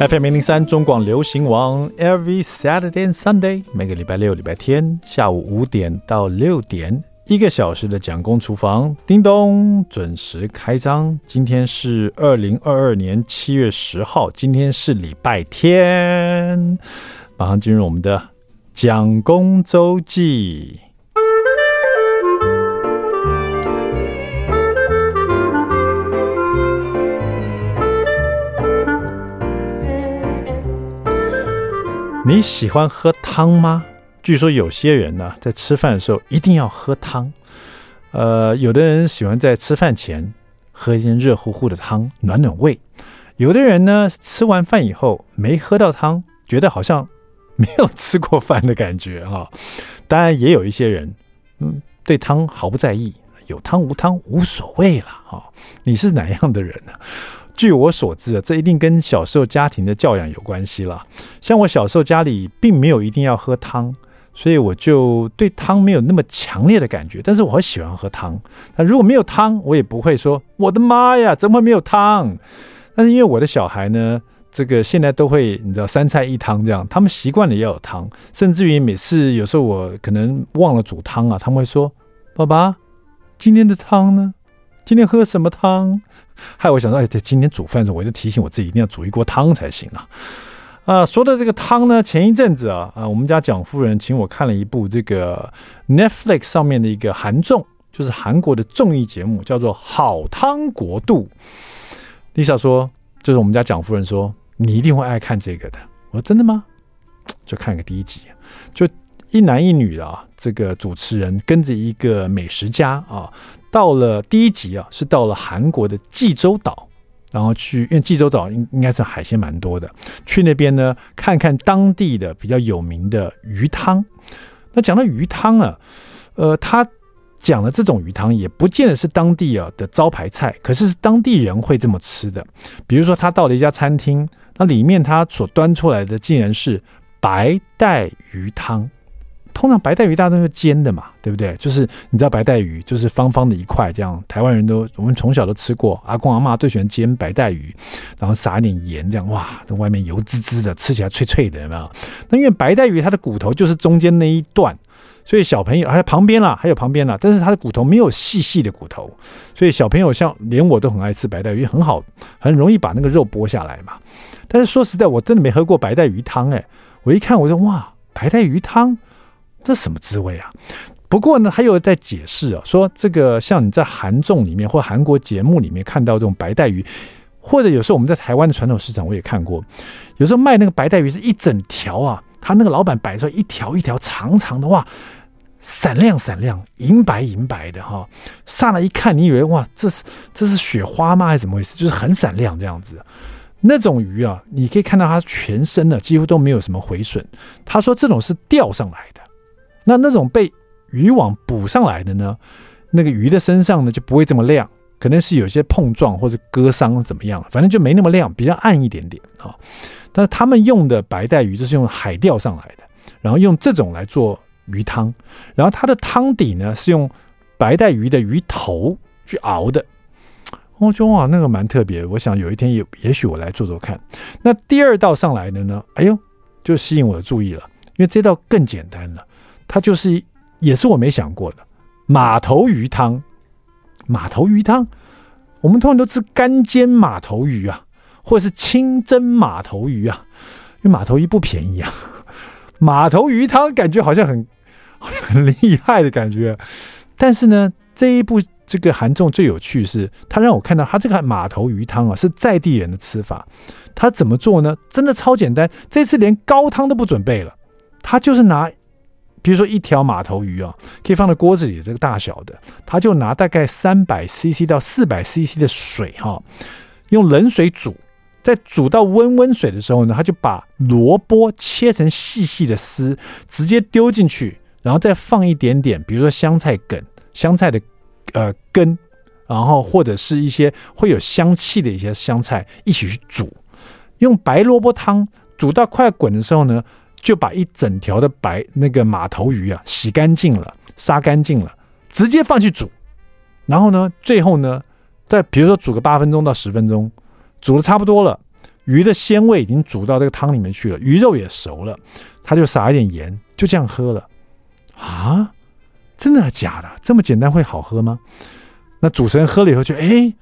FM 零零三中广流行王，Every Saturday and Sunday，每个礼拜六、礼拜天下午五点到六点，一个小时的蒋公厨房，叮咚准时开张。今天是二零二二年七月十号，今天是礼拜天，马上进入我们的蒋公周记。你喜欢喝汤吗？据说有些人呢，在吃饭的时候一定要喝汤。呃，有的人喜欢在吃饭前喝一些热乎乎的汤，暖暖胃；有的人呢，吃完饭以后没喝到汤，觉得好像没有吃过饭的感觉啊。当然，也有一些人，嗯，对汤毫不在意，有汤无汤无所谓了啊。你是哪样的人呢？据我所知啊，这一定跟小时候家庭的教养有关系了。像我小时候家里并没有一定要喝汤，所以我就对汤没有那么强烈的感觉。但是我很喜欢喝汤。那如果没有汤，我也不会说我的妈呀，怎么会没有汤？但是因为我的小孩呢，这个现在都会你知道三菜一汤这样，他们习惯了要有汤，甚至于每次有时候我可能忘了煮汤啊，他们会说：“爸爸，今天的汤呢？今天喝什么汤？”害我想说，哎，今天煮饭的时候，我就提醒我自己一定要煮一锅汤才行啊！啊，说到这个汤呢，前一阵子啊，啊，我们家蒋夫人请我看了一部这个 Netflix 上面的一个韩综，就是韩国的综艺节目，叫做《好汤国度》。Lisa 说，就是我们家蒋夫人说，你一定会爱看这个的。我说真的吗？就看个第一集，就一男一女的啊，这个主持人跟着一个美食家啊。到了第一集啊，是到了韩国的济州岛，然后去，因为济州岛应应该是海鲜蛮多的，去那边呢看看当地的比较有名的鱼汤。那讲到鱼汤啊，呃，他讲的这种鱼汤也不见得是当地啊的招牌菜，可是是当地人会这么吃的。比如说他到了一家餐厅，那里面他所端出来的竟然是白带鱼汤。通常白带鱼大家都是煎的嘛，对不对？就是你知道白带鱼就是方方的一块，这样台湾人都我们从小都吃过，阿公阿嬷最喜欢煎白带鱼，然后撒一点盐，这样哇，这外面油滋滋的，吃起来脆脆的，有没有？那因为白带鱼它的骨头就是中间那一段，所以小朋友还有旁边啦，还有旁边啦，但是它的骨头没有细细的骨头，所以小朋友像连我都很爱吃白带鱼，很好，很容易把那个肉剥下来嘛。但是说实在，我真的没喝过白带鱼汤哎，我一看我说哇，白带鱼汤。这什么滋味啊？不过呢，还有在解释啊，说这个像你在韩综里面或韩国节目里面看到这种白带鱼，或者有时候我们在台湾的传统市场我也看过，有时候卖那个白带鱼是一整条啊，他那个老板摆出来一条一条长长的哇，闪亮闪亮，银白银白的哈，上来一看，你以为哇，这是这是雪花吗？还是怎么回事？就是很闪亮这样子。那种鱼啊，你可以看到它全身呢几乎都没有什么毁损。他说这种是钓上来的。那那种被渔网捕上来的呢，那个鱼的身上呢就不会这么亮，可能是有些碰撞或者割伤怎么样，反正就没那么亮，比较暗一点点啊。但是他们用的白带鱼就是用海钓上来的，然后用这种来做鱼汤，然后它的汤底呢是用白带鱼的鱼头去熬的。我觉得哇，那个蛮特别，我想有一天也也许我来做做看。那第二道上来的呢，哎呦，就吸引我的注意了，因为这道更简单了。它就是，也是我没想过的马头鱼汤。马头鱼汤，我们通常都吃干煎马头鱼啊，或者是清蒸马头鱼啊，因为马头鱼不便宜啊。马头鱼汤感觉好像很好像很厉害的感觉，但是呢，这一部这个韩综最有趣是，他让我看到他这个马头鱼汤啊是在地人的吃法。他怎么做呢？真的超简单，这次连高汤都不准备了，他就是拿。比如说一条马头鱼啊，可以放在锅子里这个大小的，他就拿大概三百 CC 到四百 CC 的水哈，用冷水煮，在煮到温温水的时候呢，他就把萝卜切成细细的丝，直接丢进去，然后再放一点点，比如说香菜梗、香菜的呃根，然后或者是一些会有香气的一些香菜一起去煮，用白萝卜汤煮到快滚的时候呢。就把一整条的白那个马头鱼啊洗干净了，杀干净了，直接放去煮。然后呢，最后呢，再比如说煮个八分钟到十分钟，煮的差不多了，鱼的鲜味已经煮到这个汤里面去了，鱼肉也熟了，他就撒一点盐，就这样喝了。啊，真的假的？这么简单会好喝吗？那主持人喝了以后就哎，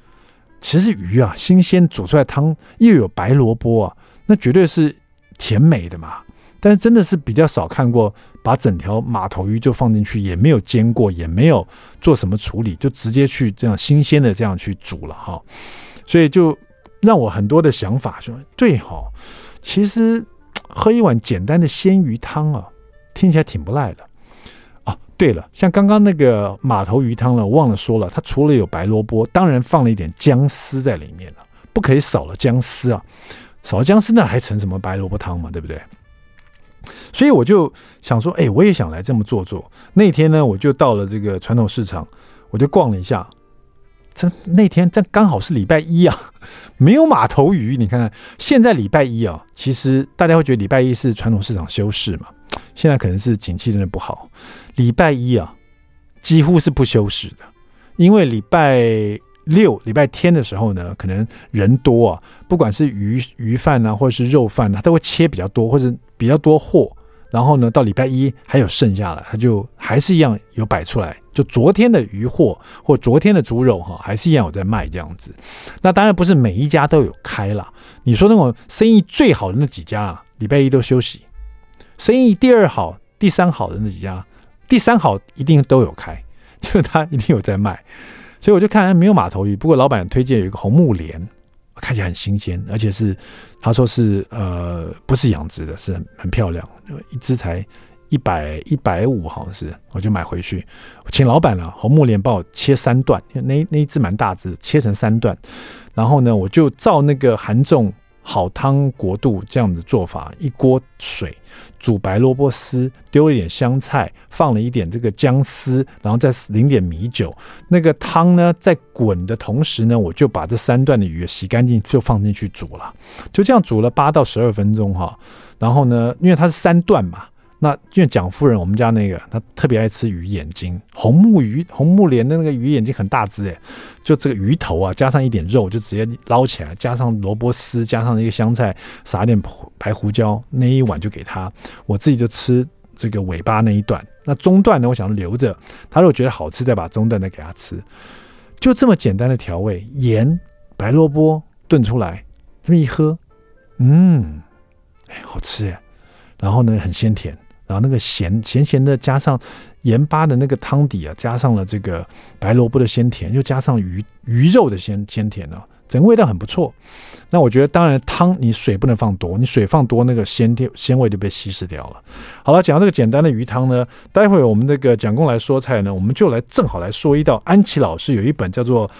其实鱼啊，新鲜煮出来汤又有白萝卜啊，那绝对是甜美的嘛。但是真的是比较少看过，把整条马头鱼就放进去，也没有煎过，也没有做什么处理，就直接去这样新鲜的这样去煮了哈。所以就让我很多的想法说，对哈，其实喝一碗简单的鲜鱼汤啊，听起来挺不赖的。啊，对了，像刚刚那个马头鱼汤呢，我忘了说了，它除了有白萝卜，当然放了一点姜丝在里面了，不可以少了姜丝啊，少了姜丝那还成什么白萝卜汤嘛，对不对？所以我就想说，哎，我也想来这么做做。那天呢，我就到了这个传统市场，我就逛了一下。这那天这刚好是礼拜一啊，没有马头鱼。你看看，现在礼拜一啊，其实大家会觉得礼拜一是传统市场休市嘛。现在可能是景气真的不好，礼拜一啊，几乎是不休市的，因为礼拜六、礼拜天的时候呢，可能人多啊，不管是鱼鱼贩啊，或者是肉贩啊，都会切比较多，或者。比较多货，然后呢，到礼拜一还有剩下的，他就还是一样有摆出来。就昨天的鱼货或昨天的猪肉哈，还是一样有在卖这样子。那当然不是每一家都有开啦。你说那种生意最好的那几家啊，礼拜一都休息；生意第二好、第三好的那几家，第三好一定都有开，就他一定有在卖。所以我就看没有马头鱼，不过老板推荐有一个红木莲。看起来很新鲜，而且是他说是呃不是养殖的，是很很漂亮，一只才一百一百五好像是，我就买回去，请老板了红木莲帮我切三段，那那一只蛮大只，切成三段，然后呢我就照那个韩众好汤国度这样的做法，一锅水。煮白萝卜丝，丢了一点香菜，放了一点这个姜丝，然后再淋点米酒。那个汤呢，在滚的同时呢，我就把这三段的鱼洗干净，就放进去煮了。就这样煮了八到十二分钟哈。然后呢，因为它是三段嘛。那因为蒋夫人，我们家那个她特别爱吃鱼眼睛，红木鱼、红木莲的那个鱼眼睛很大只诶，就这个鱼头啊，加上一点肉，就直接捞起来，加上萝卜丝，加上一个香菜，撒点白胡椒，那一碗就给他。我自己就吃这个尾巴那一段，那中段呢，我想留着，他如果觉得好吃，再把中段再给他吃。就这么简单的调味，盐、白萝卜炖出来，这么一喝，嗯，哎，好吃哎，然后呢，很鲜甜。然后那个咸咸咸的，加上盐巴的那个汤底啊，加上了这个白萝卜的鲜甜，又加上鱼鱼肉的鲜鲜甜啊，整个味道很不错。那我觉得，当然汤你水不能放多，你水放多，那个鲜甜鲜味就被稀释掉了。好了，讲到这个简单的鱼汤呢，待会我们这个蒋公来说菜呢，我们就来正好来说一道安琪老师有一本叫做《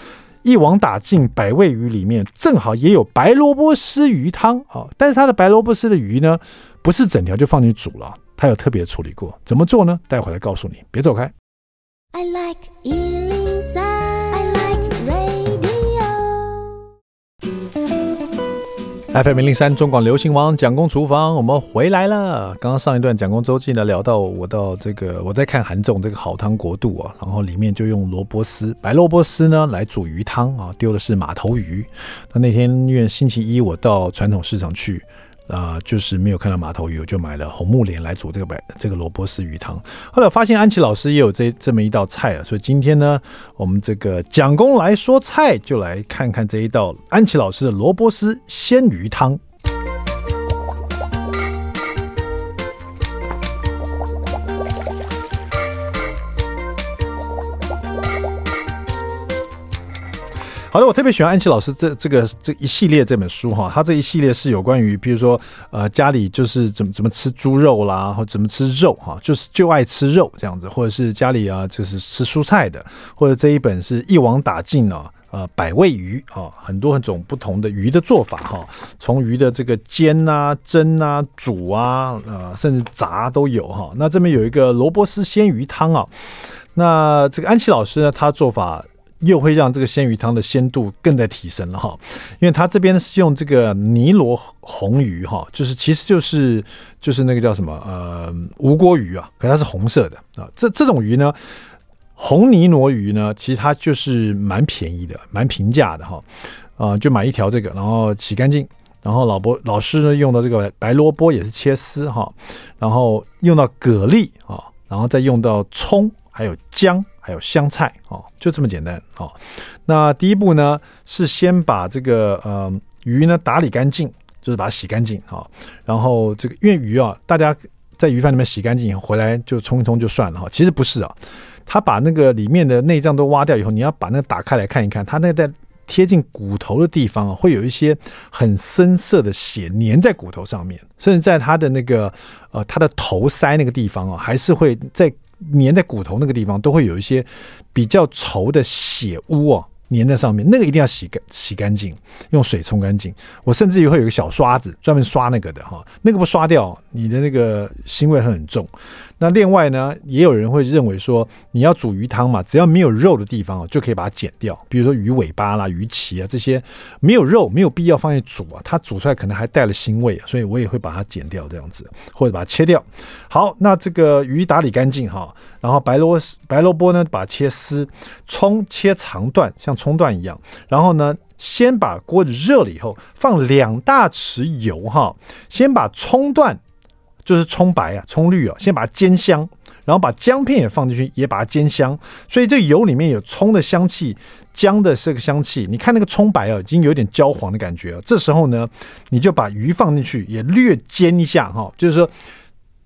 一网打尽百味鱼》，里面正好也有白萝卜丝鱼汤啊，但是它的白萝卜丝的鱼呢，不是整条就放进去煮了。他有特别处理过，怎么做呢？待会来告诉你，别走开。I like 103, I like radio. FM 零零三中广流行王蒋公厨房，我们回来了。刚刚上一段蒋公周记呢，聊到我到这个我在看韩总这个好汤国度啊，然后里面就用萝卜丝白萝卜丝呢来煮鱼汤啊，丢的是马头鱼。那那天因为星期一我到传统市场去。啊、就是没有看到马头鱼，我就买了红木莲来煮这个白这个萝卜丝鱼汤。后来发现安琪老师也有这这么一道菜啊，所以今天呢，我们这个蒋公来说菜，就来看看这一道安琪老师的萝卜丝鲜鱼汤。好的，我特别喜欢安琪老师这这个这一系列这本书哈，他这一系列是有关于，比如说呃家里就是怎么怎么吃猪肉啦，或怎么吃肉哈，就是就爱吃肉这样子，或者是家里啊就是吃蔬菜的，或者这一本是一网打尽啊呃百味鱼啊，很多很种不同的鱼的做法哈，从鱼的这个煎啊、蒸啊、煮啊，呃甚至炸都有哈。那这边有一个萝卜丝鲜鱼汤啊，那这个安琪老师呢，他做法。又会让这个鲜鱼汤的鲜度更在提升了哈，因为它这边是用这个尼罗红鱼哈，就是其实就是就是那个叫什么呃吴锅鱼啊，可它是红色的啊。这这种鱼呢，红尼罗鱼呢，其实它就是蛮便宜的，蛮平价的哈。啊，就买一条这个，然后洗干净，然后老伯老师呢用到这个白萝卜也是切丝哈，然后用到蛤蜊啊，然后再用到葱，还有姜，还有香菜哦，就这么简单哦。那第一步呢是先把这个呃鱼呢打理干净，就是把它洗干净哈。然后这个因为鱼啊，大家在鱼贩里面洗干净以后回来就冲一冲就算了哈。其实不是啊，他把那个里面的内脏都挖掉以后，你要把那个打开来看一看，它那个在。贴近骨头的地方啊，会有一些很深色的血粘在骨头上面，甚至在它的那个呃，它的头腮那个地方啊，还是会在粘在骨头那个地方，都会有一些比较稠的血污啊。粘在上面，那个一定要洗干洗干净，用水冲干净。我甚至于会有一个小刷子，专门刷那个的哈，那个不刷掉，你的那个腥味会很重。那另外呢，也有人会认为说，你要煮鱼汤嘛，只要没有肉的地方就可以把它剪掉。比如说鱼尾巴啦、鱼鳍啊这些没有肉，没有必要放在煮啊，它煮出来可能还带了腥味，所以我也会把它剪掉这样子，或者把它切掉。好，那这个鱼打理干净哈，然后白萝白萝卜呢，把它切丝，葱切长段，像。葱段一样，然后呢，先把锅子热了以后，放两大匙油哈，先把葱段，就是葱白啊、葱绿啊，先把它煎香，然后把姜片也放进去，也把它煎香。所以这油里面有葱的香气，姜的这个香气。你看那个葱白啊，已经有点焦黄的感觉了。这时候呢，你就把鱼放进去，也略煎一下哈，就是说。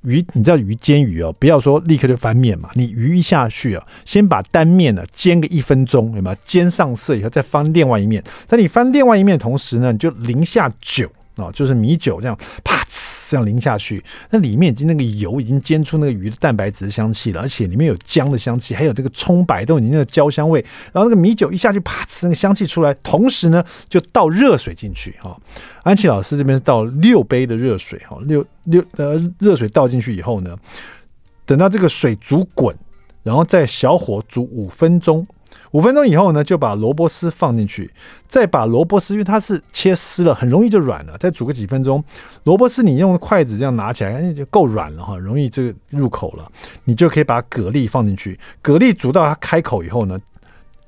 鱼，你知道鱼煎鱼哦，不要说立刻就翻面嘛。你鱼一下去啊，先把单面呢煎个一分钟，有没有？煎上色以后再翻另外一面。在你翻另外一面的同时呢，你就淋下酒啊，就是米酒这样，啪呲这样淋下去。那里面已经那个油已经煎出那个鱼的蛋白质的香气了，而且里面有姜的香气，还有这个葱白都已经那个焦香味。然后那个米酒一下去，啪呲那个香气出来，同时呢就倒热水进去哈。安琪老师这边倒六杯的热水哈，六六呃热水倒进去以后呢，等到这个水煮滚，然后再小火煮五分钟。五分钟以后呢，就把萝卜丝放进去，再把萝卜丝，因为它是切丝了，很容易就软了。再煮个几分钟，萝卜丝你用筷子这样拿起来，就够软了哈，容易这个入口了。你就可以把蛤蜊放进去，蛤蜊煮到它开口以后呢，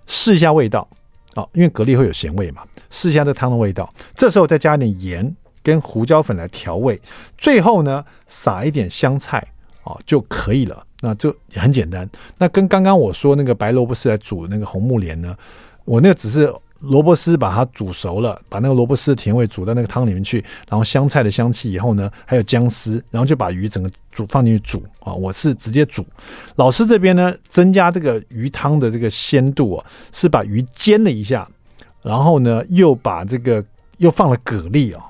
试一下味道啊，因为蛤蜊会有咸味嘛。试一下这汤的味道，这时候再加一点盐跟胡椒粉来调味，最后呢撒一点香菜啊就可以了。那就很简单。那跟刚刚我说那个白萝卜丝来煮那个红木莲呢，我那个只是萝卜丝把它煮熟了，把那个萝卜丝的甜味煮到那个汤里面去，然后香菜的香气以后呢，还有姜丝，然后就把鱼整个煮放进去煮啊。我是直接煮。老师这边呢，增加这个鱼汤的这个鲜度啊，是把鱼煎了一下。然后呢，又把这个又放了蛤蜊啊，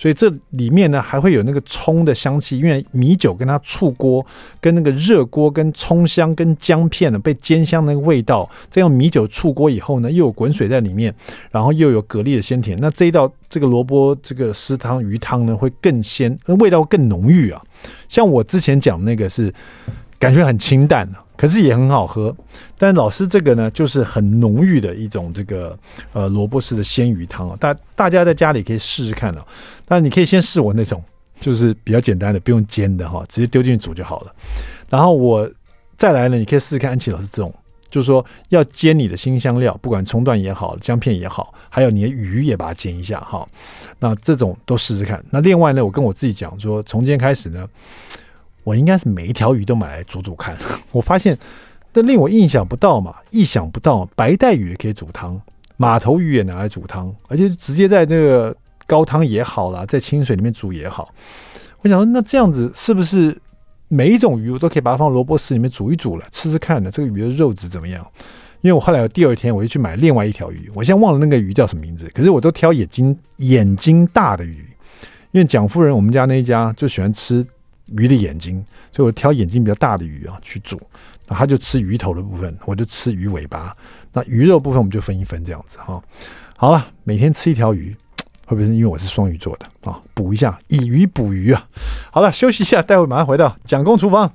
所以这里面呢还会有那个葱的香气，因为米酒跟它醋锅，跟那个热锅跟葱香跟姜片呢被煎香那个味道，再用米酒醋锅以后呢，又有滚水在里面，然后又有蛤蜊的鲜甜，那这一道这个萝卜这个丝汤鱼汤呢会更鲜，味道更浓郁啊。像我之前讲那个是感觉很清淡可是也很好喝，但老师这个呢，就是很浓郁的一种这个呃萝卜丝的鲜鱼汤啊，大大家在家里可以试试看啊。但你可以先试我那种，就是比较简单的，不用煎的哈，直接丢进去煮就好了。然后我再来呢，你可以试试看安琪老师这种，就是说要煎你的辛香料，不管葱段也好，姜片也好，还有你的鱼也把它煎一下哈。那这种都试试看。那另外呢，我跟我自己讲说，从今天开始呢。我应该是每一条鱼都买来煮煮看，我发现这令我意想不到嘛，意想不到，白带鱼也可以煮汤，马头鱼也拿来煮汤，而且直接在这个高汤也好啦，在清水里面煮也好。我想说，那这样子是不是每一种鱼我都可以把它放萝卜丝里面煮一煮了，吃吃看呢？这个鱼的肉质怎么样？因为我后来第二天我又去买另外一条鱼，我现在忘了那个鱼叫什么名字，可是我都挑眼睛眼睛大的鱼，因为蒋夫人我们家那一家就喜欢吃。鱼的眼睛，所以我挑眼睛比较大的鱼啊去煮，那他就吃鱼头的部分，我就吃鱼尾巴。那鱼肉部分我们就分一分这样子哈。好了，每天吃一条鱼，会不会是因为我是双鱼座的啊？补一下，以鱼补鱼啊。好了，休息一下，待会马上回到蒋公厨房。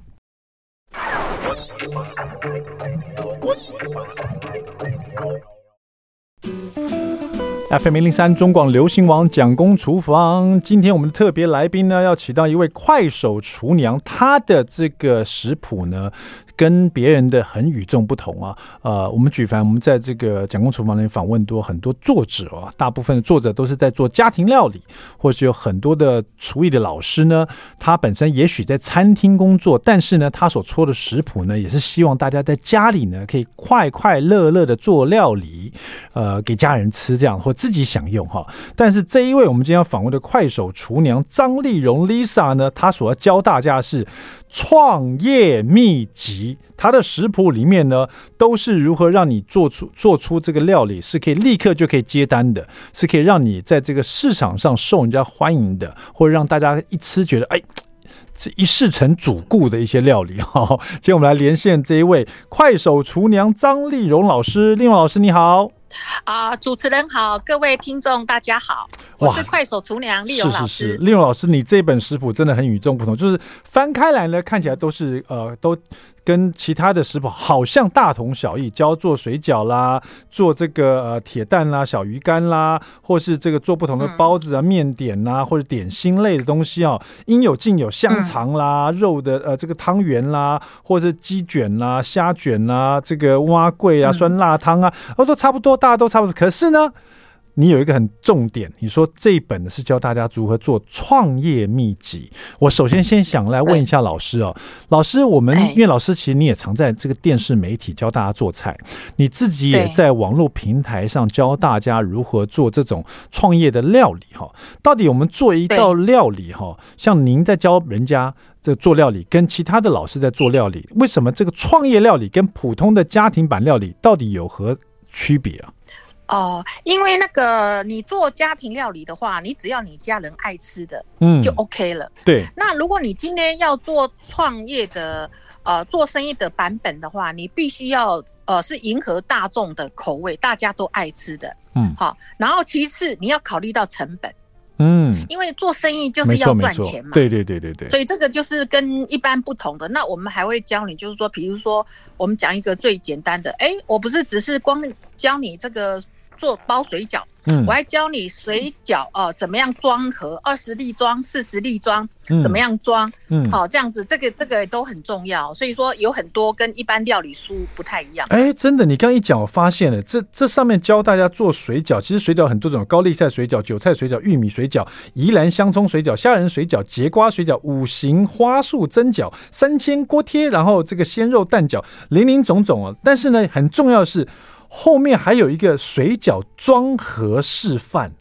FM 零三中广流行王蒋公厨房，今天我们的特别来宾呢，要请到一位快手厨娘，她的这个食谱呢，跟别人的很与众不同啊！呃，我们举凡我们在这个蒋公厨房里访问多很多作者啊，大部分的作者都是在做家庭料理，或是有很多的厨艺的老师呢，他本身也许在餐厅工作，但是呢，他所出的食谱呢，也是希望大家在家里呢可以快快乐乐的做料理，呃，给家人吃这样或自己享用哈。但是这一位我们今天要访问的快手厨娘张丽蓉 Lisa 呢，她所要教大家是创业秘籍。它的食谱里面呢，都是如何让你做出做出这个料理是可以立刻就可以接单的，是可以让你在这个市场上受人家欢迎的，或者让大家一吃觉得哎，这一世成主顾的一些料理 哈。今天我们来连线这一位快手厨娘张丽蓉老师，丽蓉老师你好。啊、主持人好，各位听众大家好，我是快手厨娘丽蓉老师。是是是，丽蓉老师，你这本食谱真的很与众不同，就是翻开来呢，看起来都是呃都。跟其他的食谱好像大同小异，教做水饺啦，做这个呃铁蛋啦、小鱼干啦，或是这个做不同的包子啊、嗯、面点啊，或者点心类的东西啊，应有尽有，香肠啦、嗯、肉的呃这个汤圆啦，或者鸡卷啦、虾卷啦，这个蛙桂啊、酸辣汤啊，哦都差不多，大家都差不多。可是呢，你有一个很重点，你说这一本呢是教大家如何做创业秘籍。我首先先想来问一下老师哦，老师，我们因为老师其实你也常在这个电视媒体教大家做菜，你自己也在网络平台上教大家如何做这种创业的料理哈。到底我们做一道料理哈，像您在教人家这做料理，跟其他的老师在做料理，为什么这个创业料理跟普通的家庭版料理到底有何区别啊？哦，因为那个你做家庭料理的话，你只要你家人爱吃的，嗯，就 OK 了。对。那如果你今天要做创业的，呃，做生意的版本的话，你必须要呃是迎合大众的口味，大家都爱吃的，嗯，好。然后其次你要考虑到成本，嗯，因为做生意就是要赚钱嘛。对对对对对。所以这个就是跟一般不同的。那我们还会教你，就是说，比如说我们讲一个最简单的，哎，我不是只是光教你这个。做包水饺，嗯，我还教你水饺哦、呃，怎么样装盒，二十粒装、四十粒装，怎么样装，嗯，好、哦，这样子，这个这个都很重要。所以说有很多跟一般料理书不太一样。哎，真的，你刚一讲，我发现了，这这上面教大家做水饺，其实水饺很多种，高丽菜水饺、韭菜水饺、玉米水饺、宜兰香葱水饺、虾仁水饺、节瓜水饺、五行花束蒸饺、三鲜锅贴，然后这个鲜肉蛋饺，林林总总哦。但是呢，很重要的是。后面还有一个水饺装盒示范，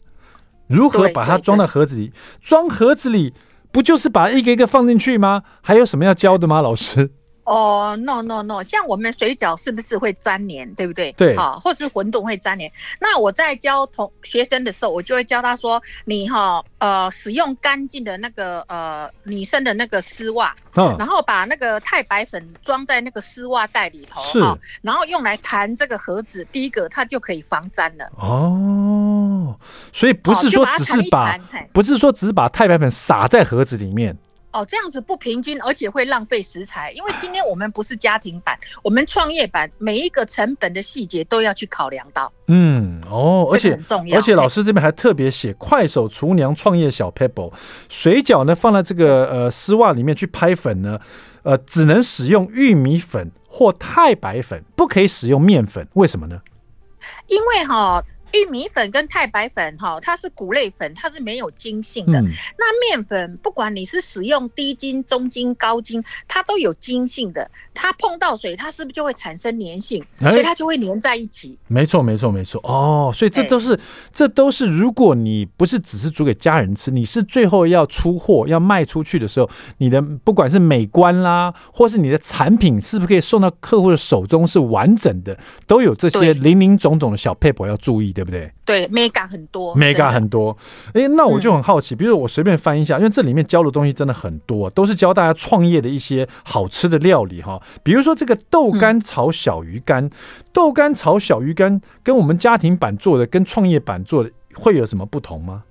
如何把它装到盒子里？装盒子里不就是把一个一个放进去吗？还有什么要教的吗，老师？哦、oh，no no no，像我们水饺是不是会粘黏，对不对？对啊，或是馄饨会粘黏。那我在教同学生的时候，我就会教他说：你哈呃使用干净的那个呃女生的那个丝袜，嗯，然后把那个太白粉装在那个丝袜袋里头，是，然后用来弹这个盒子，第一个它就可以防粘了。哦，所以不是说只是把，不是说只是把太白粉撒在盒子里面。哦，这样子不平均，而且会浪费食材。因为今天我们不是家庭版，我们创业版，每一个成本的细节都要去考量到。嗯，哦，而且、这个、很重要。而且老师这边还特别写快手厨娘创业小 pebble，，水饺呢放在这个呃丝袜里面去拍粉呢，呃，只能使用玉米粉或太白粉，不可以使用面粉。为什么呢？因为哈。玉米粉跟太白粉哈，它是谷类粉，它是没有筋性的。嗯、那面粉不管你是使用低筋、中筋、高筋，它都有筋性的。它碰到水，它是不是就会产生粘性？欸、所以它就会粘在一起。没错，没错，没错。哦，所以这都是、欸、这都是，如果你不是只是煮给家人吃，你是最后要出货要卖出去的时候，你的不管是美观啦，或是你的产品是不是可以送到客户的手中是完整的，都有这些零零总总的小撇步要注意的。对不对？对，mega 很多，mega 很多。哎，那我就很好奇，嗯、比如我随便翻一下，因为这里面教的东西真的很多，都是教大家创业的一些好吃的料理哈。比如说这个豆干炒小鱼干，嗯、豆干炒小鱼干跟我们家庭版做的跟创业版做的会有什么不同吗？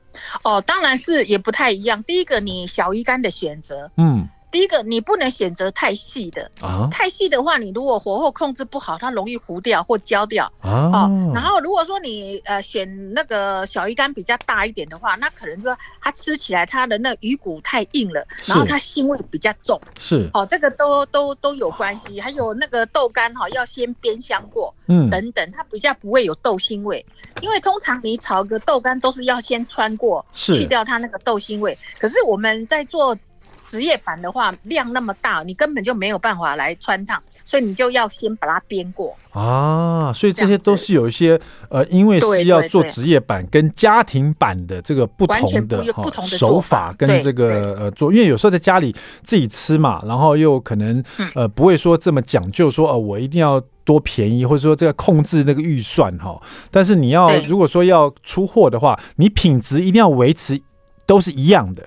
哦，当然是也不太一样。第一个，你小鱼干的选择，嗯。第一个，你不能选择太细的啊，太细的话，你如果火候控制不好，它容易糊掉或焦掉啊。哦，然后如果说你呃选那个小鱼干比较大一点的话，那可能说它吃起来它的那鱼骨太硬了，然后它腥味比较重。是，哦，这个都都都有关系。还有那个豆干哈，要先煸香过，嗯，等等，它比较不会有豆腥味。因为通常你炒个豆干都是要先穿过，去掉它那个豆腥味。可是我们在做。职业版的话，量那么大，你根本就没有办法来穿烫，所以你就要先把它编过啊。所以这些都是有一些呃，因为是要做职业版跟家庭版的这个不同的不同的手法跟这个呃做，因为有时候在家里自己吃嘛，然后又可能呃不会说这么讲究，说呃我一定要多便宜，或者说这个控制那个预算哈。但是你要如果说要出货的话，你品质一定要维持都是一样的。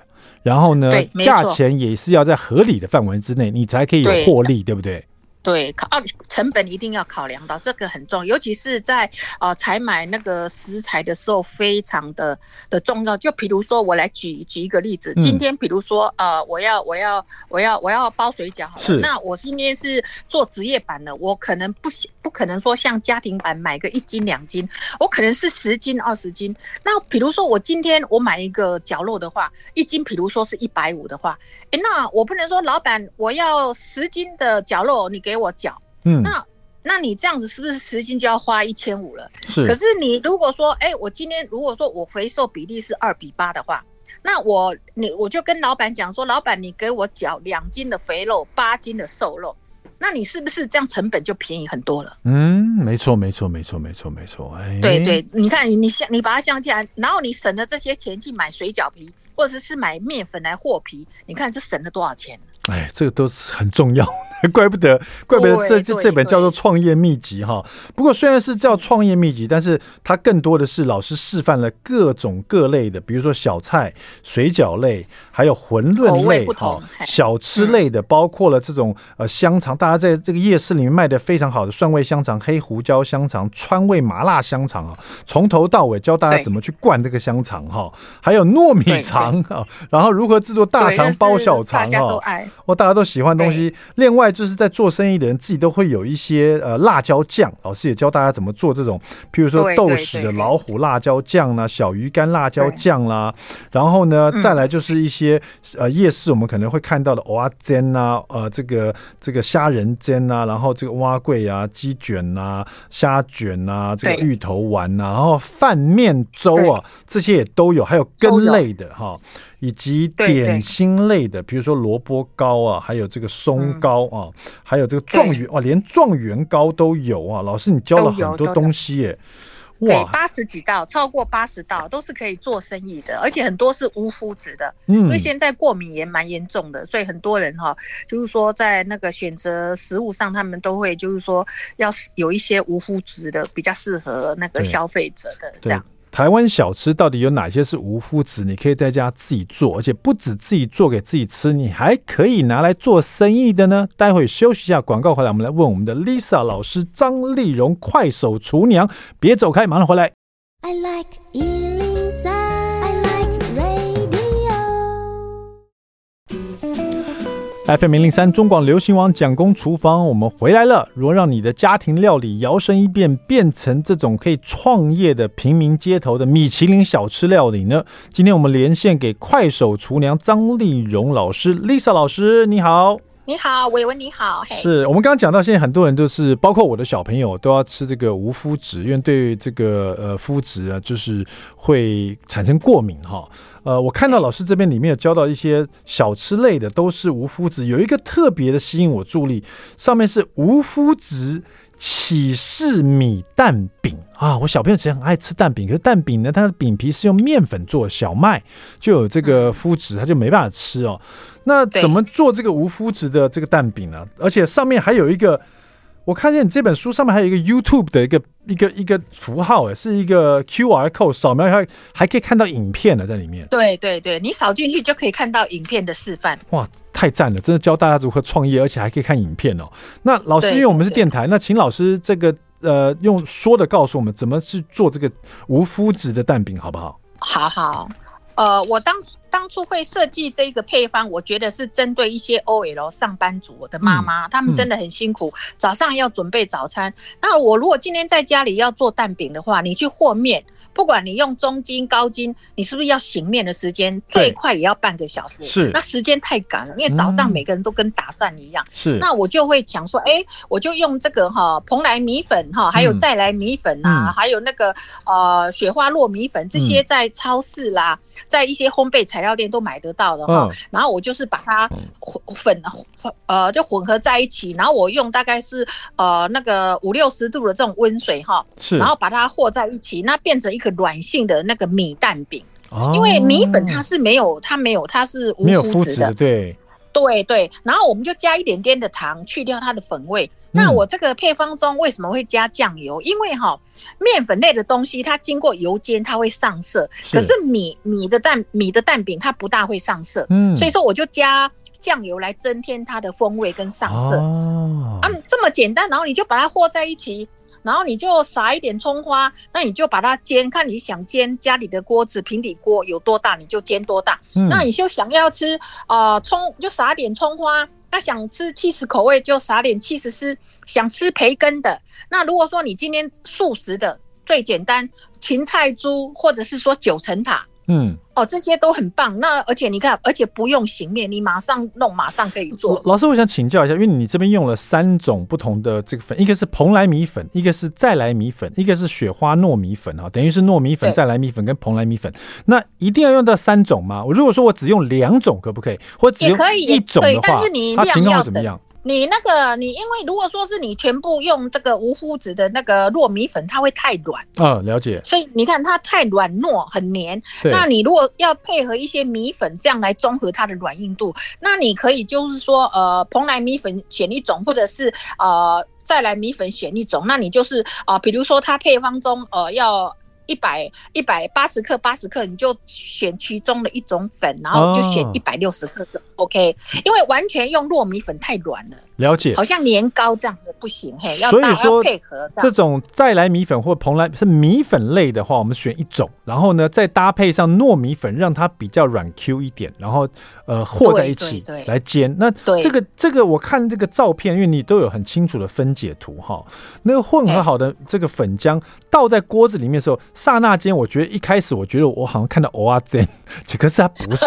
然后呢，价钱也是要在合理的范围之内，你才可以有获利，对，对不对？对，考成本一定要考量到，这个很重要，尤其是在呃采买那个食材的时候，非常的的重要。就比如说，我来举举一个例子，今天比如说呃，我要我要我要我要包水饺，好了，是，那我今天是做职业版的，我可能不不可能说像家庭版买个一斤两斤，我可能是十斤二十斤。那比如说我今天我买一个绞肉的话，一斤比如说是一百五的话，哎，那我不能说老板我要十斤的绞肉，你给。我缴，嗯，那那你这样子是不是十斤就要花一千五了？是。可是你如果说，哎、欸，我今天如果说我回收比例是二比八的话，那我你我就跟老板讲说，老板你给我缴两斤的肥肉，八斤的瘦肉，那你是不是这样成本就便宜很多了？嗯，没错，没错，没错，没错，没错。哎，对对，你看你你像你把它想起来，然后你省了这些钱去买水饺皮，或者是买面粉来和皮，你看这省了多少钱？哎，这个都是很重要。怪不得，怪不得这这这本叫做创业秘籍哈。不过虽然是叫创业秘籍，但是它更多的是老师示范了各种各类的，比如说小菜、水饺类，还有馄饨类哈，小吃类的，包括了这种呃香肠，大家在这个夜市里面卖的非常好的蒜味香肠、黑胡椒香肠、川味麻辣香肠啊，从头到尾教大家怎么去灌这个香肠哈，还有糯米肠啊，然后如何制作大肠包小肠哈，哦，大家都喜欢东西，另外。就是在做生意的人自己都会有一些呃辣椒酱，老师也教大家怎么做这种，譬如说豆豉的老虎辣椒酱啦、小鱼干辣椒酱啦，然后呢再来就是一些呃夜市我们可能会看到的蚵仔煎呐，呃这个这个虾仁煎呐，然后这个蛙桂啊、鸡卷呐、虾卷呐、这个芋头丸呐，然后饭面粥啊这些也都有，还有羹类的哈。以及点心类的，比如说萝卜糕啊，还有这个松糕啊，还有这个状元哇，连状元糕都有啊！老师，你教了很多东西耶，哇，八十几道，超过八十道都是可以做生意的，而且很多是无麸质的，嗯，因为现在过敏也蛮严重的，所以很多人哈，就是说在那个选择食物上，他们都会就是说要有一些无麸质的，比较适合那个消费者的这样。台湾小吃到底有哪些是无麸质？你可以在家自己做，而且不止自己做给自己吃，你还可以拿来做生意的呢。待会休息一下，广告回来，我们来问我们的 Lisa 老师张丽蓉快手厨娘，别走开，马上回来。I like FM 零零三中广流行网蒋公厨房，我们回来了。如何让你的家庭料理摇身一变，变成这种可以创业的平民街头的米其林小吃料理呢？今天我们连线给快手厨娘张丽蓉老师，Lisa 老师，你好。你好，伟文你好。是我们刚刚讲到，现在很多人都是，包括我的小朋友，都要吃这个无麸质，因为对这个呃麸质啊，就是会产生过敏哈。呃，我看到老师这边里面有教到一些小吃类的，都是无麸质，有一个特别的吸引我注意，上面是无麸质。起士米蛋饼啊，我小朋友其实很爱吃蛋饼，可是蛋饼呢，它的饼皮是用面粉做，小麦就有这个麸质，它就没办法吃哦。那怎么做这个无麸质的这个蛋饼呢？而且上面还有一个。我看见你这本书上面还有一个 YouTube 的一个一个一个符号，哎，是一个 QR code，扫描还还可以看到影片呢，在里面。对对对，你扫进去就可以看到影片的示范。哇，太赞了！真的教大家如何创业，而且还可以看影片哦。那老师，因为我们是电台，那请老师这个呃用说的告诉我们怎么去做这个无麸质的蛋饼，好不好？好好。呃，我当当当初会设计这个配方，我觉得是针对一些 OL 上班族的妈妈，他、嗯、们真的很辛苦，嗯、早上要准备早餐。那我如果今天在家里要做蛋饼的话，你去和面。不管你用中筋、高筋，你是不是要醒面的时间最快也要半个小时？是，那时间太赶了，因为早上每个人都跟打仗一样。是，那我就会讲说，哎、欸，我就用这个哈蓬莱米粉哈，还有再来米粉啊，嗯、还有那个呃雪花糯米粉，这些在超市啦。嗯在一些烘焙材料店都买得到的哈，然后我就是把它混粉呃就混合在一起，然后我用大概是呃那个五六十度的这种温水哈，是，然后把它和在一起，那变成一个软性的那个米蛋饼，因为米粉它是没有它没有它是无麸质的，对对对，然后我们就加一点点的糖去掉它的粉味。那我这个配方中为什么会加酱油？因为哈，面粉类的东西它经过油煎，它会上色。可是米米的蛋米的蛋饼它不大会上色。嗯，所以说我就加酱油来增添它的风味跟上色。哦，啊，这么简单，然后你就把它和在一起，然后你就撒一点葱花，那你就把它煎，看你想煎家里的锅子平底锅有多大，你就煎多大。嗯，那你就想要吃啊葱，就撒点葱花。那想吃起司口味就撒点七十丝，想吃培根的，那如果说你今天素食的，最简单芹菜猪或者是说九层塔。嗯，哦，这些都很棒。那而且你看，而且不用醒面，你马上弄，马上可以做。老师，我想请教一下，因为你这边用了三种不同的这个粉，一个是蓬莱米粉，一个是再来米粉，一个是雪花糯米粉啊，等于是糯米粉、再来米粉跟蓬莱米粉。那一定要用到三种吗？我如果说我只用两种，可不可以？或只用一种的话，但是你它情况怎么样？你那个，你因为如果说是你全部用这个无麸质的那个糯米粉，它会太软。嗯，了解。所以你看它太软糯，很黏。那你如果要配合一些米粉，这样来综合它的软硬度，那你可以就是说，呃，蓬莱米粉选一种，或者是呃，再来米粉选一种。那你就是啊、呃，比如说它配方中呃要。一百一百八十克，八十克，你就选其中的一种粉，然后就选一百六十克就 OK，因为完全用糯米粉太软了。了解，好像年糕这样子不行，嘿，所以说配合这种再来米粉或蓬莱是米粉类的话，我们选一种，然后呢再搭配上糯米粉，让它比较软 Q 一点，然后呃和在一起来煎。那这个这个我看这个照片，因为你都有很清楚的分解图哈，那个混合好的这个粉浆倒在锅子里面的时候，刹那间我觉得一开始我觉得我好像看到蚵仔煎，可是它不是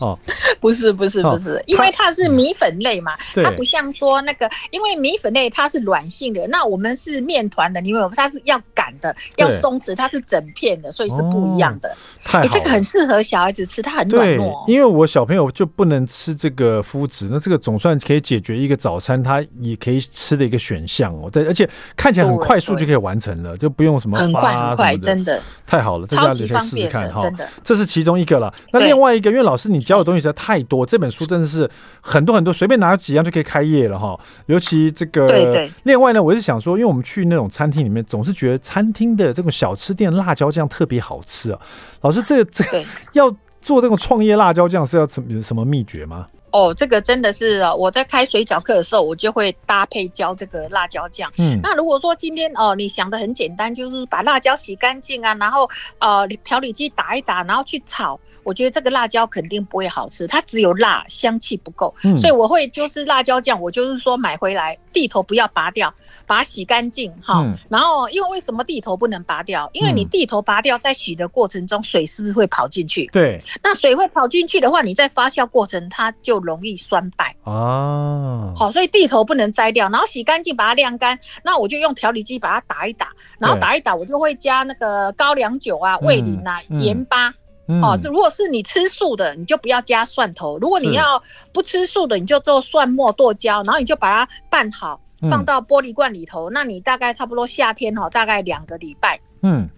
哦，不是不是不是，因为它是米粉类嘛，它不像。说那个，因为米粉类它是软性的，那我们是面团的，你有没有？它是要擀的，要松弛，它是整片的，所以是不一样的。哦、太好，欸，这个很适合小孩子吃，它很软糯。因为我小朋友就不能吃这个麸质，那这个总算可以解决一个早餐，他也可以吃的一个选项哦。对，而且看起来很快速就可以完成了，就不用什么很快很快，真的太好了，这家里可以试试看哈。真的，这是其中一个了。那另外一个，因为老师你教的东西实在太多，这本书真的是很多很多，随便拿几样就可以开业了哈。尤其这个，对对。另外呢，我是想说，因为我们去那种餐厅里面，总是觉得餐厅的这种小吃店辣椒酱特别好吃啊。老师，这个这个 要做这种创业辣椒酱是要什么什么秘诀吗？哦，这个真的是啊，我在开水饺课的时候，我就会搭配教这个辣椒酱。嗯，那如果说今天哦，你想的很简单，就是把辣椒洗干净啊，然后呃调理机打一打，然后去炒。我觉得这个辣椒肯定不会好吃，它只有辣，香气不够，嗯、所以我会就是辣椒酱，我就是说买回来蒂头不要拔掉，把它洗干净哈。嗯、然后因为为什么地头不能拔掉？因为你地头拔掉，在洗的过程中，水是不是会跑进去？对。那水会跑进去的话，你在发酵过程它就容易酸败。哦。好，所以地头不能摘掉，然后洗干净，把它晾干。那我就用调理机把它打一打，然后打一打，我就会加那个高粱酒啊、味淋啊、盐、嗯、巴。哦，如果是你吃素的，你就不要加蒜头；如果你要不吃素的，你就做蒜末剁椒，然后你就把它拌好，放到玻璃罐里头。那你大概差不多夏天哈，大概两个礼拜。嗯。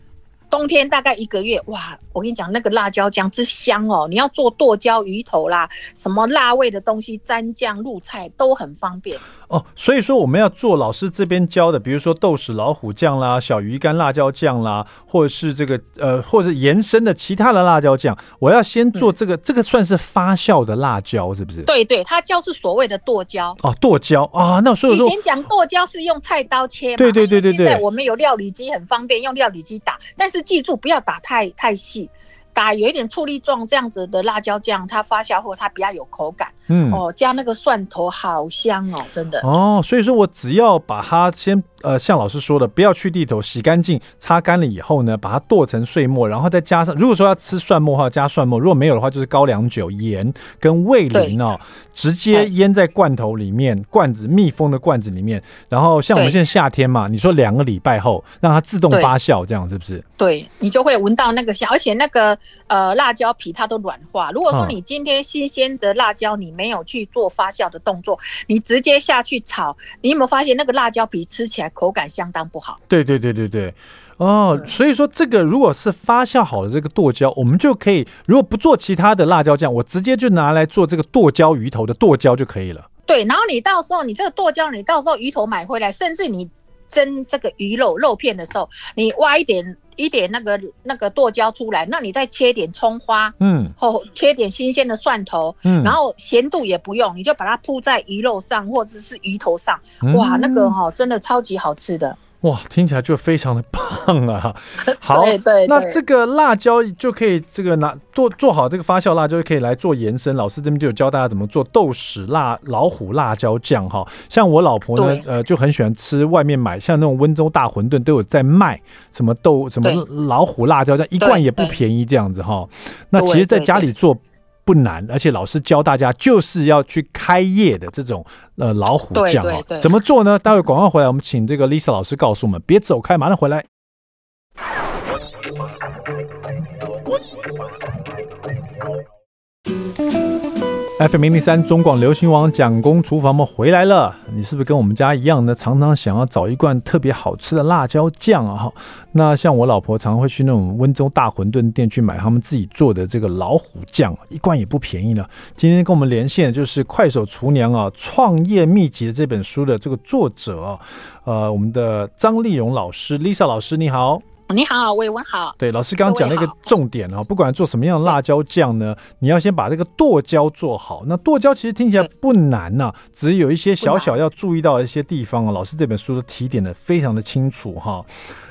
冬天大概一个月，哇！我跟你讲，那个辣椒酱之香哦，你要做剁椒鱼头啦，什么辣味的东西，蘸酱入菜都很方便哦。所以说，我们要做老师这边教的，比如说豆豉老虎酱啦、小鱼干辣椒酱啦，或者是这个呃，或者延伸的其他的辣椒酱，我要先做这个，嗯、这个算是发酵的辣椒，是不是？对对，它叫是所谓的剁椒哦，剁椒啊。那所以说，以前讲剁椒是用菜刀切嘛，对对对对对。现在我们有料理机，很方便，用料理机打，但是。是记住不要打太太细，打有一点醋粒状这样子的辣椒酱，它发酵后它比较有口感。嗯，哦，加那个蒜头好香哦，真的。哦，所以说我只要把它先呃，像老师说的，不要去蒂头，洗干净，擦干了以后呢，把它剁成碎末，然后再加上，如果说要吃蒜末的话，加蒜末；如果没有的话，就是高粱酒、盐跟味淋哦，直接腌在罐头里面，罐子密封的罐子里面。然后像我们现在夏天嘛，你说两个礼拜后让它自动发酵，这样是不是？对，你就会闻到那个香，而且那个呃辣椒皮它都软化。如果说你今天新鲜的辣椒，你没有去做发酵的动作，你直接下去炒，你有没有发现那个辣椒皮吃起来口感相当不好？对对对对对，哦，所以说这个如果是发酵好的这个剁椒，我们就可以，如果不做其他的辣椒酱，我直接就拿来做这个剁椒鱼头的剁椒就可以了。对，然后你到时候你这个剁椒，你到时候鱼头买回来，甚至你蒸这个鱼肉肉片的时候，你挖一点。一点那个那个剁椒出来，那你再切点葱花，嗯，后切点新鲜的蒜头，嗯，然后咸度也不用，你就把它铺在鱼肉上或者是鱼头上，嗯、哇，那个哈真的超级好吃的。哇，听起来就非常的棒啊！好，对对对，那这个辣椒就可以这个拿做做好这个发酵辣椒就可以来做延伸。老师这边就有教大家怎么做豆豉辣老虎辣椒酱哈。像我老婆呢，呃，就很喜欢吃外面买像那种温州大馄饨都有在卖什么豆什么老虎辣椒酱，一罐也不便宜这样子哈。那其实在家里做。不难，而且老师教大家就是要去开业的这种呃老虎酱哦，怎么做呢？待会广告回来，我们请这个 Lisa 老师告诉我们。别走开，马上回来。FM 零零三中广流行网蒋公厨房，们回来了。你是不是跟我们家一样呢？常常想要找一罐特别好吃的辣椒酱啊？哈，那像我老婆常常会去那种温州大馄饨店去买他们自己做的这个老虎酱，一罐也不便宜呢。今天跟我们连线的就是《快手厨娘》啊创业秘籍的这本书的这个作者，呃，我们的张丽蓉老师，Lisa 老师，你好。你好，魏文好。对，老师刚刚讲了一个重点哦，不管做什么样的辣椒酱呢，你要先把这个剁椒做好。那剁椒其实听起来不难呐、啊，只有一些小小要注意到的一些地方啊。老师这本书都提点的非常的清楚哈。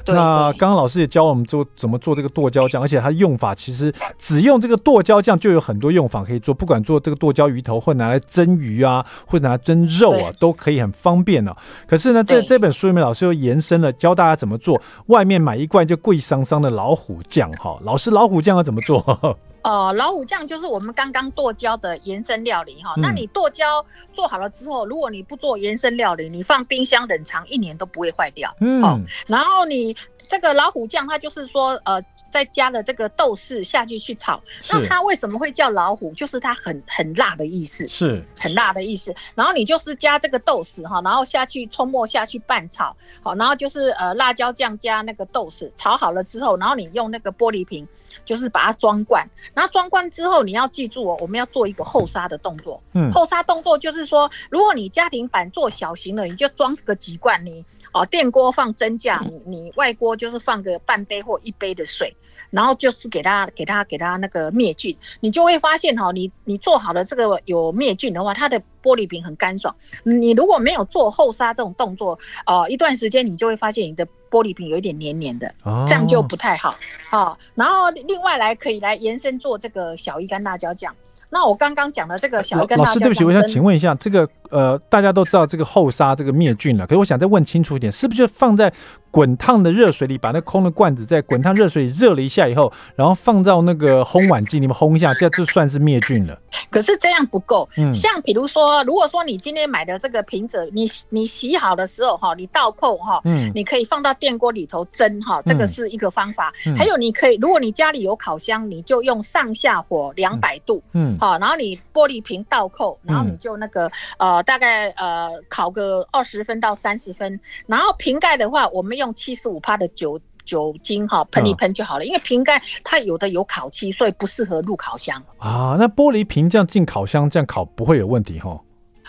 那刚刚老师也教我们做怎么做这个剁椒酱，而且它用法其实只用这个剁椒酱就有很多用法可以做，不管做这个剁椒鱼头，或拿来蒸鱼啊，或拿来蒸肉啊，都可以很方便呢、啊。可是呢，这这本书里面老师又延伸了教大家怎么做，外面买一罐就贵桑桑的老虎酱哈。老师，老虎酱要怎么做？呃，老虎酱就是我们刚刚剁椒的延伸料理哈。那你剁椒做好了之后，如果你不做延伸料理，你放冰箱冷藏一年都不会坏掉。嗯，然后你这个老虎酱，它就是说呃。再加了这个豆豉下去去炒，那它为什么会叫老虎？就是它很很辣的意思，是很辣的意思。然后你就是加这个豆豉哈，然后下去葱末下去拌炒，好，然后就是呃辣椒酱加那个豆豉炒好了之后，然后你用那个玻璃瓶，就是把它装罐。然后装罐之后，你要记住哦，我们要做一个后杀的动作。嗯，后杀动作就是说，如果你家庭版做小型的，你就装这个几罐，你哦电锅放蒸架，你你外锅就是放个半杯或一杯的水。然后就是给它给它给它那个灭菌，你就会发现哈，你你做好了这个有灭菌的话，它的玻璃瓶很干爽。你如果没有做后杀这种动作，呃，一段时间你就会发现你的玻璃瓶有一点黏黏的，这样就不太好。好，然后另外来可以来延伸做这个小鱼干辣椒酱。那我刚刚讲的这个小鱼干辣椒酱，老师对不起，我想请问一下这个。呃，大家都知道这个后沙这个灭菌了，可是我想再问清楚一点，是不是就放在滚烫的热水里，把那空的罐子在滚烫热水里热了一下以后，然后放到那个烘碗机里面烘一下，这就算是灭菌了？可是这样不够，嗯，像比如说，如果说你今天买的这个瓶子，你你洗好的时候哈，你倒扣哈，嗯，你可以放到电锅里头蒸哈，这个是一个方法。嗯，还有你可以，如果你家里有烤箱，你就用上下火两百度，嗯，好，然后你玻璃瓶倒扣，然后你就那个呃。大概呃烤个二十分到三十分，然后瓶盖的话，我们用七十五帕的酒酒精哈喷一喷就好了。因为瓶盖它有的有烤漆，所以不适合入烤箱啊。那玻璃瓶这样进烤箱这样烤不会有问题哈？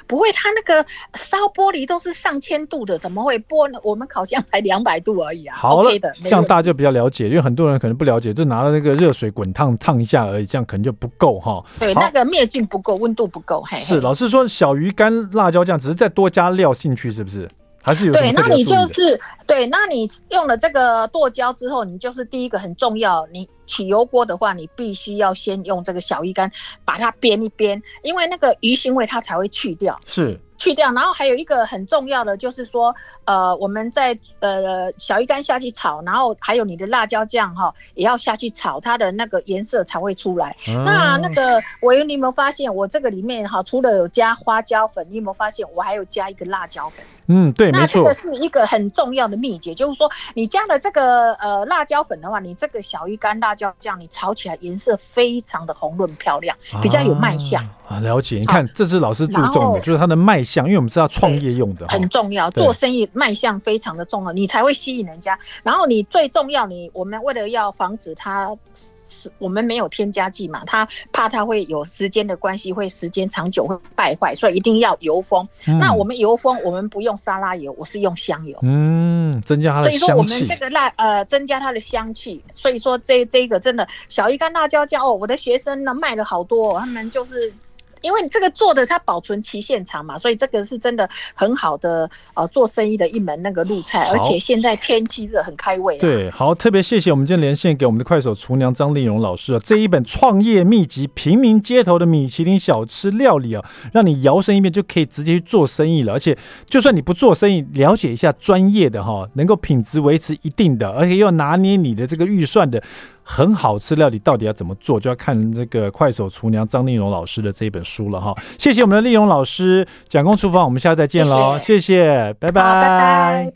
不会，它那个烧玻璃都是上千度的，怎么会玻呢？我们烤箱才两百度而已啊。好了，OK、的，这样大家就比较了解，因为很多人可能不了解，就拿了那个热水滚烫烫一下而已，这样可能就不够哈。对，那个灭菌不够，温度不够。嘿，嘿，是老师说小鱼干辣椒酱只是再多加料进去，是不是？还是有对，那你就是对，那你用了这个剁椒之后，你就是第一个很重要，你起油锅的话，你必须要先用这个小鱼干把它煸一煸，因为那个鱼腥味它才会去掉。是。去掉，然后还有一个很重要的就是说，呃，我们在呃小鱼干下去炒，然后还有你的辣椒酱哈，也要下去炒，它的那个颜色才会出来。嗯、那那个委员，你有没有发现我这个里面哈，除了有加花椒粉，你有没有发现我还有加一个辣椒粉？嗯，对，那这个是一个很重要的秘诀，就是说你加了这个呃辣椒粉的话，你这个小鱼干辣椒酱你炒起来颜色非常的红润漂亮，比较有卖相。啊啊，了解。你看，这是老师注重的，就是它的卖相，因为我们知道创业用的很重要，做生意卖相非常的重要，你才会吸引人家。然后你最重要，你我们为了要防止它，是我们没有添加剂嘛，它怕它会有时间的关系，会时间长久会败坏，所以一定要油封。那我们油封，我们不用沙拉油，我是用香油，嗯，增加它的香气。所以说我们这个辣呃，增加它的香气。所以说这这个真的小鱼干辣椒酱哦，我的学生呢卖了好多，他们就是。因为你这个做的它保存期限长嘛，所以这个是真的很好的呃做生意的一门那个路菜，而且现在天气热很开胃，啊。对，好，特别谢谢我们今天连线给我们的快手厨娘张丽蓉老师啊，这一本创业秘籍，平民街头的米其林小吃料理啊，让你摇身一变就可以直接去做生意了。而且就算你不做生意，了解一下专业的哈，能够品质维持一定的，而且又拿捏你的这个预算的。很好吃料理到底要怎么做，就要看这个快手厨娘张丽蓉老师的这一本书了哈。谢谢我们的丽蓉老师，蒋公厨房，我们下次再见喽，谢谢，谢谢，拜拜，拜拜。